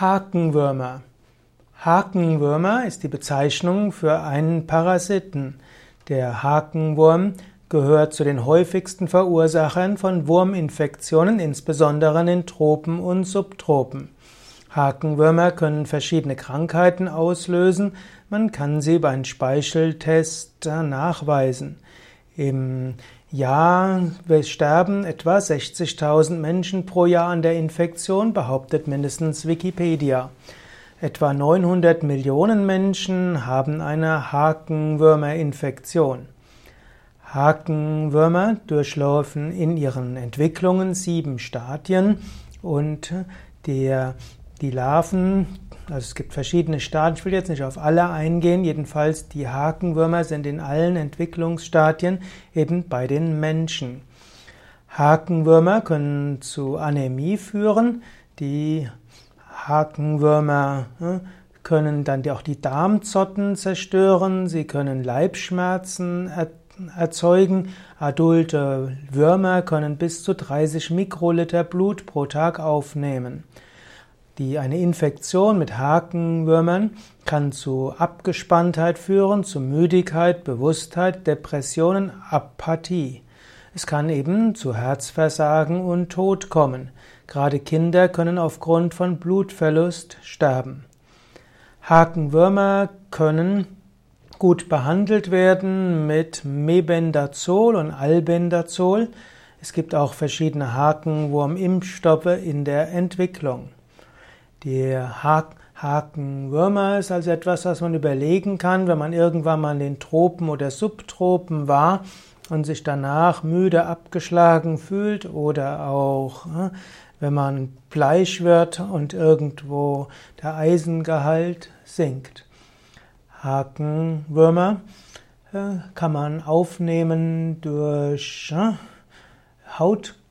Hakenwürmer. Hakenwürmer ist die Bezeichnung für einen Parasiten. Der Hakenwurm gehört zu den häufigsten Verursachern von Wurminfektionen, insbesondere in Tropen und Subtropen. Hakenwürmer können verschiedene Krankheiten auslösen. Man kann sie bei einem Speicheltest nachweisen. Im Jahr sterben etwa 60.000 Menschen pro Jahr an der Infektion, behauptet mindestens Wikipedia. Etwa 900 Millionen Menschen haben eine Hakenwürmerinfektion. Hakenwürmer durchlaufen in ihren Entwicklungen sieben Stadien und der, die Larven also es gibt verschiedene Stadien, ich will jetzt nicht auf alle eingehen, jedenfalls die Hakenwürmer sind in allen Entwicklungsstadien eben bei den Menschen. Hakenwürmer können zu Anämie führen, die Hakenwürmer hm, können dann auch die Darmzotten zerstören, sie können Leibschmerzen erzeugen. Adulte Würmer können bis zu 30 Mikroliter Blut pro Tag aufnehmen. Die, eine Infektion mit Hakenwürmern kann zu Abgespanntheit führen, zu Müdigkeit, Bewusstheit, Depressionen, Apathie. Es kann eben zu Herzversagen und Tod kommen. Gerade Kinder können aufgrund von Blutverlust sterben. Hakenwürmer können gut behandelt werden mit Mebendazol und Albendazol. Es gibt auch verschiedene Hakenwurmimpfstoffe in der Entwicklung. Der Hakenwürmer ist also etwas, was man überlegen kann, wenn man irgendwann mal in den Tropen oder Subtropen war und sich danach müde abgeschlagen fühlt oder auch ne, wenn man bleich wird und irgendwo der Eisengehalt sinkt. Hakenwürmer äh, kann man aufnehmen durch ne,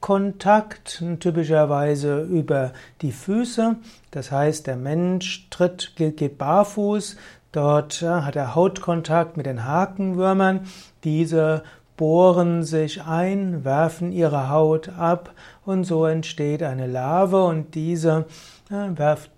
Hautkontakt, typischerweise über die Füße. Das heißt, der Mensch tritt, geht barfuß. Dort hat er Hautkontakt mit den Hakenwürmern. Diese bohren sich ein, werfen ihre Haut ab und so entsteht eine Larve und diese, werft,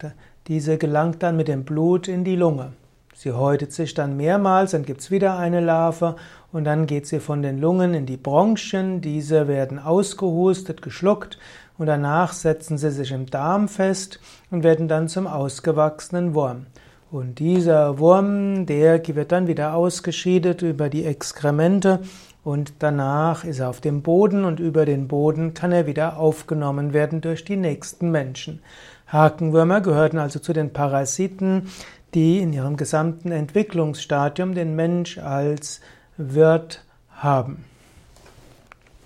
diese gelangt dann mit dem Blut in die Lunge. Sie häutet sich dann mehrmals, dann gibt es wieder eine Larve und dann geht sie von den Lungen in die Bronchien. Diese werden ausgehustet, geschluckt und danach setzen sie sich im Darm fest und werden dann zum ausgewachsenen Wurm. Und dieser Wurm, der wird dann wieder ausgeschieden über die Exkremente und danach ist er auf dem Boden und über den Boden kann er wieder aufgenommen werden durch die nächsten Menschen. Hakenwürmer gehörten also zu den Parasiten, die in ihrem gesamten Entwicklungsstadium den Mensch als Wirt haben.